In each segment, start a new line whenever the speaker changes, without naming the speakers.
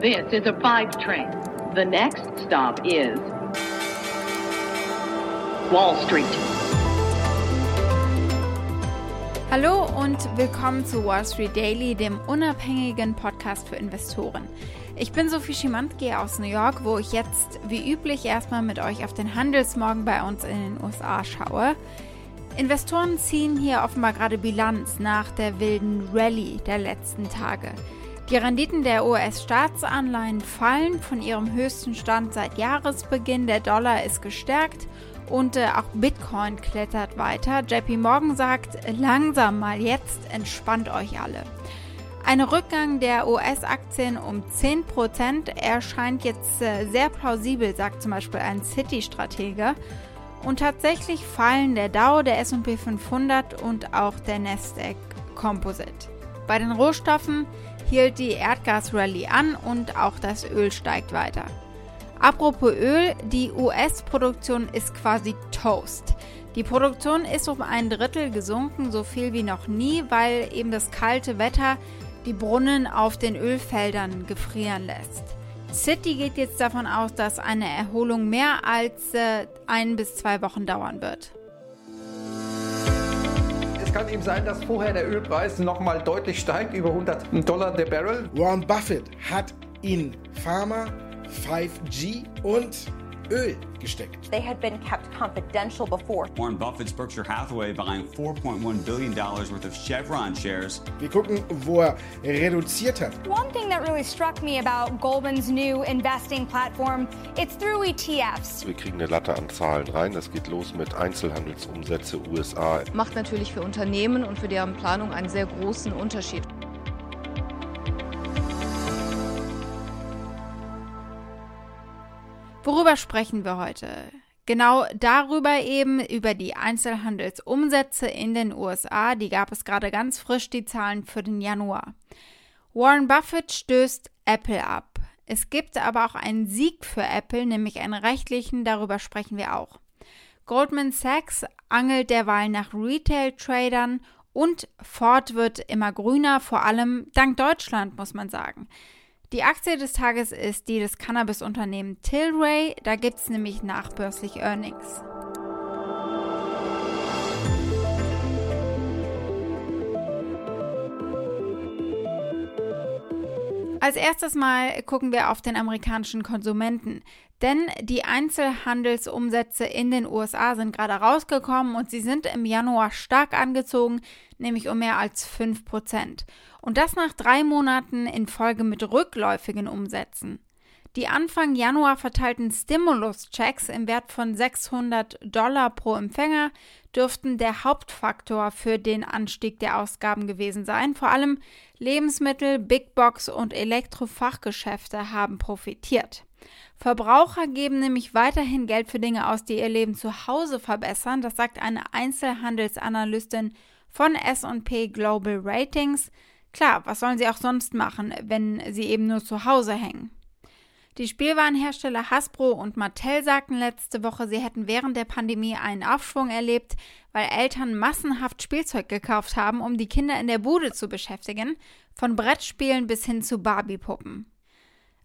This is a five train. The next stop is Wall Street.
Hallo und willkommen zu Wall Street Daily, dem unabhängigen Podcast für Investoren. Ich bin Sophie Schimanski aus New York, wo ich jetzt wie üblich erstmal mit euch auf den Handelsmorgen bei uns in den USA schaue. Investoren ziehen hier offenbar gerade Bilanz nach der wilden Rallye der letzten Tage. Die Renditen der US-Staatsanleihen fallen von ihrem höchsten Stand seit Jahresbeginn. Der Dollar ist gestärkt und äh, auch Bitcoin klettert weiter. JP Morgan sagt, langsam mal jetzt, entspannt euch alle. Ein Rückgang der US-Aktien um 10% erscheint jetzt äh, sehr plausibel, sagt zum Beispiel ein City-Stratege. Und tatsächlich fallen der Dow, der SP 500 und auch der Nasdaq Composite. Bei den Rohstoffen hielt die Erdgasrallye an und auch das Öl steigt weiter. Apropos Öl, die US-Produktion ist quasi Toast. Die Produktion ist um ein Drittel gesunken, so viel wie noch nie, weil eben das kalte Wetter die Brunnen auf den Ölfeldern gefrieren lässt. City geht jetzt davon aus, dass eine Erholung mehr als äh, ein bis zwei Wochen dauern wird.
Kann eben sein, dass vorher der Ölpreis nochmal deutlich steigt, über 100 Dollar der Barrel.
Warren Buffett hat in Pharma, 5G und Öl gesteckt.
They had been kept confidential before.
Warren Buffett's Berkshire Hathaway buying $4.1 billion worth of Chevron shares.
Wir gucken, wo er reduziert hat.
One thing that really struck me about Goldman's new investing platform, it's through ETFs.
Wir kriegen eine Latte an Zahlen rein. Das geht los mit Einzelhandelsumsätze USA.
Macht natürlich für Unternehmen und für deren Planung einen sehr großen Unterschied.
Worüber sprechen wir heute? Genau darüber eben, über die Einzelhandelsumsätze in den USA. Die gab es gerade ganz frisch, die Zahlen für den Januar. Warren Buffett stößt Apple ab. Es gibt aber auch einen Sieg für Apple, nämlich einen rechtlichen, darüber sprechen wir auch. Goldman Sachs angelt derweil nach Retail-Tradern und Ford wird immer grüner, vor allem dank Deutschland, muss man sagen. Die Aktie des Tages ist die des Cannabis-Unternehmen Tilray. Da gibt es nämlich nachbörslich Earnings. Als erstes mal gucken wir auf den amerikanischen Konsumenten. Denn die Einzelhandelsumsätze in den USA sind gerade rausgekommen und sie sind im Januar stark angezogen, nämlich um mehr als 5 Prozent. Und das nach drei Monaten in Folge mit rückläufigen Umsätzen. Die Anfang Januar verteilten Stimulus-Checks im Wert von 600 Dollar pro Empfänger dürften der Hauptfaktor für den Anstieg der Ausgaben gewesen sein. Vor allem Lebensmittel, Big Box und Elektrofachgeschäfte haben profitiert. Verbraucher geben nämlich weiterhin Geld für Dinge aus, die ihr Leben zu Hause verbessern. Das sagt eine Einzelhandelsanalystin von SP Global Ratings. Klar, was sollen sie auch sonst machen, wenn sie eben nur zu Hause hängen? Die Spielwarenhersteller Hasbro und Mattel sagten letzte Woche, sie hätten während der Pandemie einen Aufschwung erlebt, weil Eltern massenhaft Spielzeug gekauft haben, um die Kinder in der Bude zu beschäftigen, von Brettspielen bis hin zu Barbiepuppen.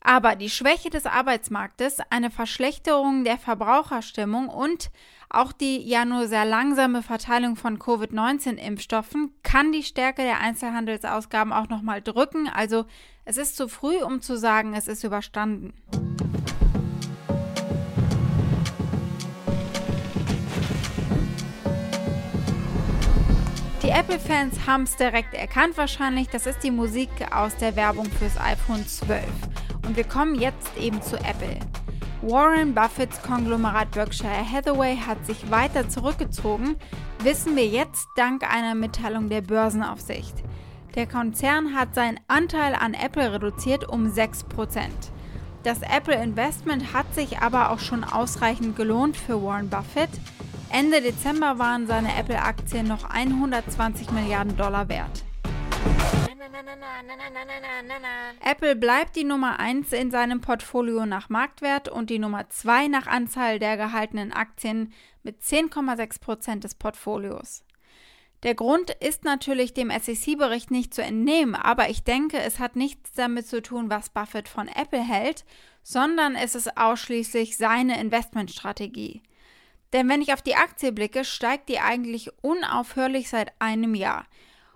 Aber die Schwäche des Arbeitsmarktes, eine Verschlechterung der Verbraucherstimmung und auch die ja nur sehr langsame Verteilung von Covid-19-Impfstoffen kann die Stärke der Einzelhandelsausgaben auch nochmal drücken. Also es ist zu früh, um zu sagen, es ist überstanden. Die Apple-Fans haben es direkt erkannt wahrscheinlich. Das ist die Musik aus der Werbung fürs iPhone 12. Und wir kommen jetzt eben zu Apple. Warren Buffetts Konglomerat Berkshire Hathaway hat sich weiter zurückgezogen, wissen wir jetzt dank einer Mitteilung der Börsenaufsicht. Der Konzern hat seinen Anteil an Apple reduziert um 6%. Das Apple Investment hat sich aber auch schon ausreichend gelohnt für Warren Buffett. Ende Dezember waren seine Apple-Aktien noch 120 Milliarden Dollar wert. Apple bleibt die Nummer 1 in seinem Portfolio nach Marktwert und die Nummer 2 nach Anzahl der gehaltenen Aktien mit 10,6% des Portfolios. Der Grund ist natürlich dem SEC-Bericht nicht zu entnehmen, aber ich denke, es hat nichts damit zu tun, was Buffett von Apple hält, sondern es ist ausschließlich seine Investmentstrategie. Denn wenn ich auf die Aktie blicke, steigt die eigentlich unaufhörlich seit einem Jahr.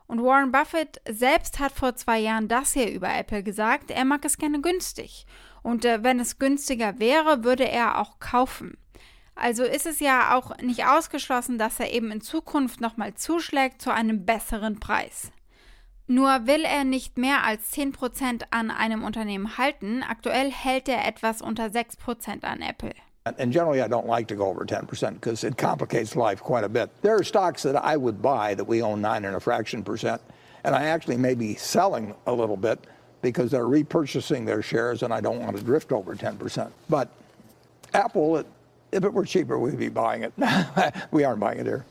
Und Warren Buffett selbst hat vor zwei Jahren das hier über Apple gesagt, er mag es gerne günstig. Und äh, wenn es günstiger wäre, würde er auch kaufen. Also ist es ja auch nicht ausgeschlossen, dass er eben in Zukunft nochmal zuschlägt zu einem besseren Preis. Nur will er nicht mehr als 10% an einem Unternehmen halten. Aktuell hält er etwas unter 6% an Apple.
And generally, I don't like to go over 10% because it complicates life quite a bit. There are stocks that I would buy that we own nine and a fraction percent, and I actually may be selling a little bit because they're repurchasing their shares and I don't want to drift over 10%. But Apple, if it were cheaper, we'd be buying it. we aren't buying it here.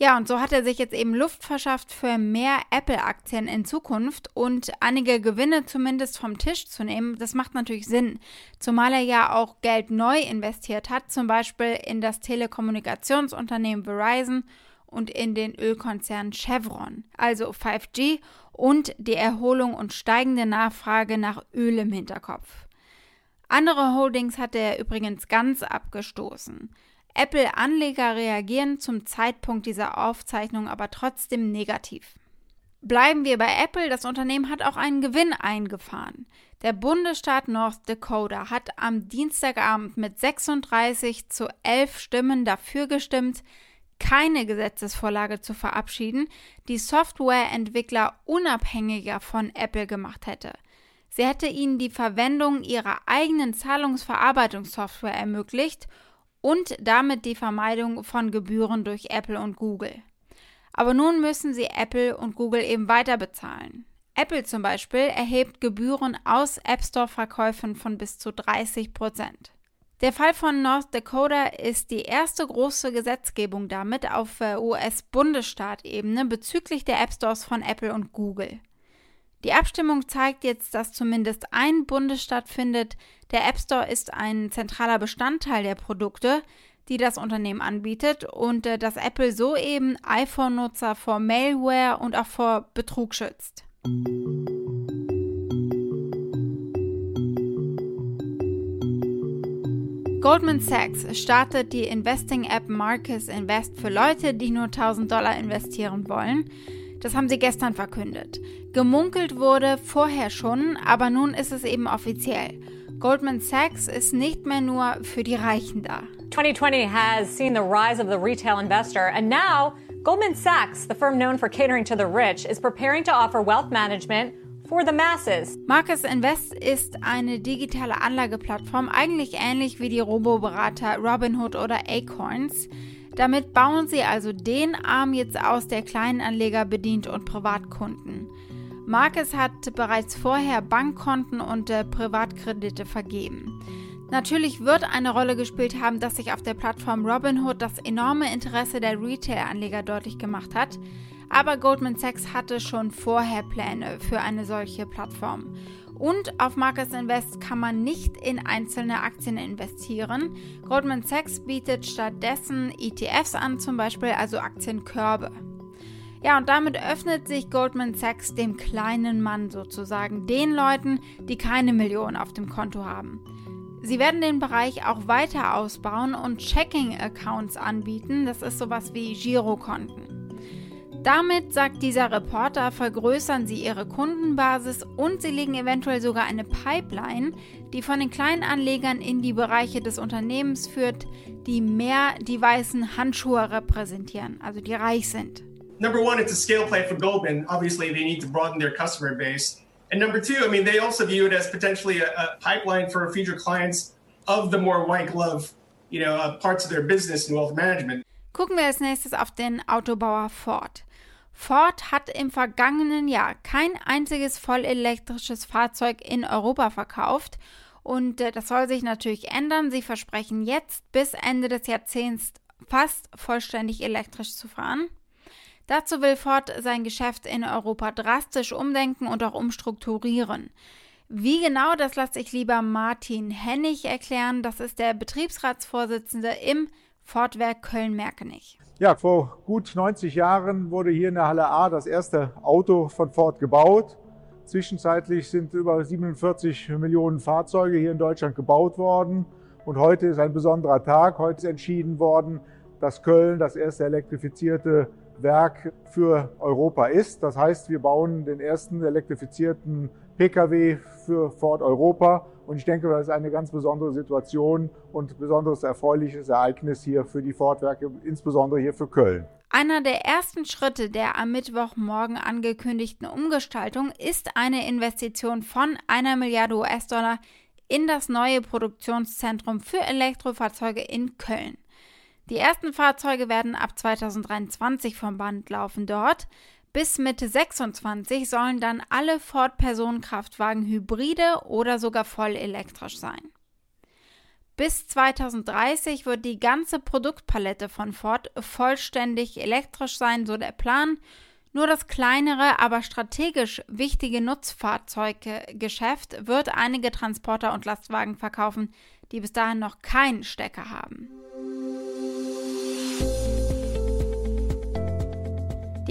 Ja, und so hat er sich jetzt eben Luft verschafft für mehr Apple-Aktien in Zukunft und einige Gewinne zumindest vom Tisch zu nehmen. Das macht natürlich Sinn, zumal er ja auch Geld neu investiert hat, zum Beispiel in das Telekommunikationsunternehmen Verizon und in den Ölkonzern Chevron, also 5G und die Erholung und steigende Nachfrage nach Öl im Hinterkopf. Andere Holdings hat er übrigens ganz abgestoßen. Apple-Anleger reagieren zum Zeitpunkt dieser Aufzeichnung aber trotzdem negativ. Bleiben wir bei Apple, das Unternehmen hat auch einen Gewinn eingefahren. Der Bundesstaat North Dakota hat am Dienstagabend mit 36 zu 11 Stimmen dafür gestimmt, keine Gesetzesvorlage zu verabschieden, die Softwareentwickler unabhängiger von Apple gemacht hätte. Sie hätte ihnen die Verwendung ihrer eigenen Zahlungsverarbeitungssoftware ermöglicht und damit die Vermeidung von Gebühren durch Apple und Google. Aber nun müssen sie Apple und Google eben weiter bezahlen. Apple zum Beispiel erhebt Gebühren aus App Store-Verkäufen von bis zu 30 Prozent. Der Fall von North Dakota ist die erste große Gesetzgebung damit auf äh, US-Bundesstaatebene bezüglich der App Stores von Apple und Google. Die Abstimmung zeigt jetzt, dass zumindest ein Bundesstaat findet, der App Store ist ein zentraler Bestandteil der Produkte, die das Unternehmen anbietet und äh, dass Apple so eben iPhone-Nutzer vor Malware und auch vor Betrug schützt. Goldman Sachs startet die Investing-App Marcus Invest für Leute, die nur 1000 Dollar investieren wollen. Das haben sie gestern verkündet. Gemunkelt wurde vorher schon, aber nun ist es eben offiziell. Goldman Sachs ist nicht mehr nur für die Reichen da.
2020 has seen the rise of the retail investor and now Goldman Sachs, the firm known for catering to the rich, is preparing to offer wealth management for the masses.
Marcus Invest ist eine digitale Anlageplattform, eigentlich ähnlich wie die Roboberater Robinhood oder Acorns. Damit bauen sie also den Arm jetzt aus, der Kleinanleger bedient und Privatkunden. Marcus hat bereits vorher Bankkonten und äh, Privatkredite vergeben. Natürlich wird eine Rolle gespielt haben, dass sich auf der Plattform Robinhood das enorme Interesse der Retail-Anleger deutlich gemacht hat, aber Goldman Sachs hatte schon vorher Pläne für eine solche Plattform. Und auf Marcus Invest kann man nicht in einzelne Aktien investieren. Goldman Sachs bietet stattdessen ETFs an, zum Beispiel also Aktienkörbe. Ja, und damit öffnet sich Goldman Sachs dem kleinen Mann sozusagen, den Leuten, die keine Millionen auf dem Konto haben. Sie werden den Bereich auch weiter ausbauen und Checking-Accounts anbieten, das ist sowas wie Girokonten. Damit, sagt dieser Reporter, vergrößern sie ihre Kundenbasis und sie legen eventuell sogar eine Pipeline, die von den kleinen Anlegern in die Bereiche des Unternehmens führt, die mehr die weißen Handschuhe repräsentieren, also die reich sind.
Number one, it's a scale play for Goldman. Obviously, they need to broaden their customer base. And number two, I mean, they also view it as potentially a, a pipeline for future clients of the more white glove, you know, uh, parts of their business and wealth management.
Gucken wir als nächstes auf den Autobauer Ford. Ford hat im vergangenen Jahr kein einziges vollelektrisches Fahrzeug in Europa verkauft und äh, das soll sich natürlich ändern. Sie versprechen jetzt bis Ende des Jahrzehnts fast vollständig elektrisch zu fahren. Dazu will Ford sein Geschäft in Europa drastisch umdenken und auch umstrukturieren. Wie genau, das lasse ich lieber Martin Hennig erklären. Das ist der Betriebsratsvorsitzende im Fortwerk Köln-Merkenich.
Ja, vor gut 90 Jahren wurde hier in der Halle A das erste Auto von Ford gebaut. Zwischenzeitlich sind über 47 Millionen Fahrzeuge hier in Deutschland gebaut worden. Und heute ist ein besonderer Tag. Heute ist entschieden worden, dass Köln das erste elektrifizierte Werk für Europa ist. Das heißt, wir bauen den ersten elektrifizierten Pkw für Ford Europa. Und ich denke, das ist eine ganz besondere Situation und besonderes erfreuliches Ereignis hier für die Ford-Werke, insbesondere hier für Köln.
Einer der ersten Schritte der am Mittwochmorgen angekündigten Umgestaltung ist eine Investition von einer Milliarde US-Dollar in das neue Produktionszentrum für Elektrofahrzeuge in Köln. Die ersten Fahrzeuge werden ab 2023 vom Band laufen dort. Bis Mitte 26 sollen dann alle Ford-Personenkraftwagen hybride oder sogar voll elektrisch sein. Bis 2030 wird die ganze Produktpalette von Ford vollständig elektrisch sein, so der Plan. Nur das kleinere, aber strategisch wichtige Nutzfahrzeuggeschäft wird einige Transporter und Lastwagen verkaufen, die bis dahin noch keinen Stecker haben.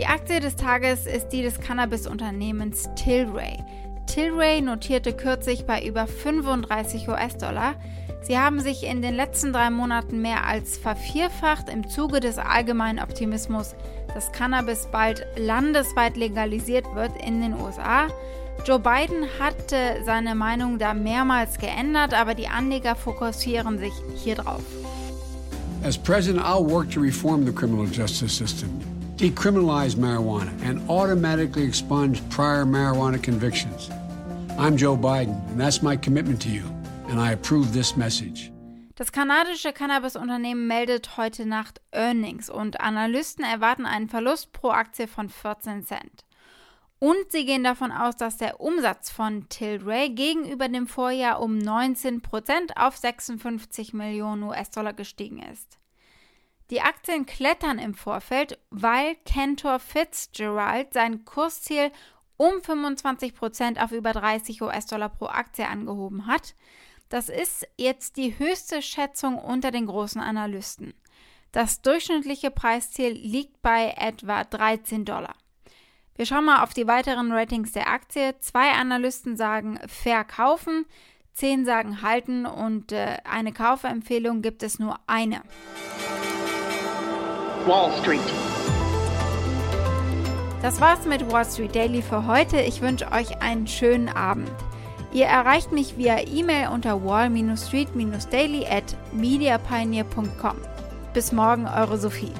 Die Aktie des Tages ist die des Cannabis-Unternehmens Tilray. Tilray notierte kürzlich bei über 35 US-Dollar. Sie haben sich in den letzten drei Monaten mehr als vervierfacht im Zuge des allgemeinen Optimismus, dass Cannabis bald landesweit legalisiert wird in den USA. Joe Biden hatte seine Meinung da mehrmals geändert, aber die Anleger fokussieren sich hier drauf.
As president, I'll work to reform the criminal justice system. Decriminalize marijuana and automatically expunge prior marijuana convictions. I'm Joe Biden, and that's my commitment to you, and I approve this message.
Das kanadische Cannabis-Unternehmen meldet heute Nacht Earnings und Analysten erwarten einen Verlust pro Aktie von 14 Cent. Und sie gehen davon aus, dass der Umsatz von Tilray gegenüber dem Vorjahr um 19 Prozent auf 56 Millionen US-Dollar gestiegen ist. Die Aktien klettern im Vorfeld, weil Cantor Fitzgerald sein Kursziel um 25 Prozent auf über 30 US-Dollar pro Aktie angehoben hat. Das ist jetzt die höchste Schätzung unter den großen Analysten. Das durchschnittliche Preisziel liegt bei etwa 13 Dollar. Wir schauen mal auf die weiteren Ratings der Aktie. Zwei Analysten sagen verkaufen, zehn sagen halten und äh, eine Kaufempfehlung gibt es nur eine. Wall Street. Das war's mit Wall Street Daily für heute. Ich wünsche euch einen schönen Abend. Ihr erreicht mich via E-Mail unter wall-street-daily at mediapioneer.com. Bis morgen, eure Sophie.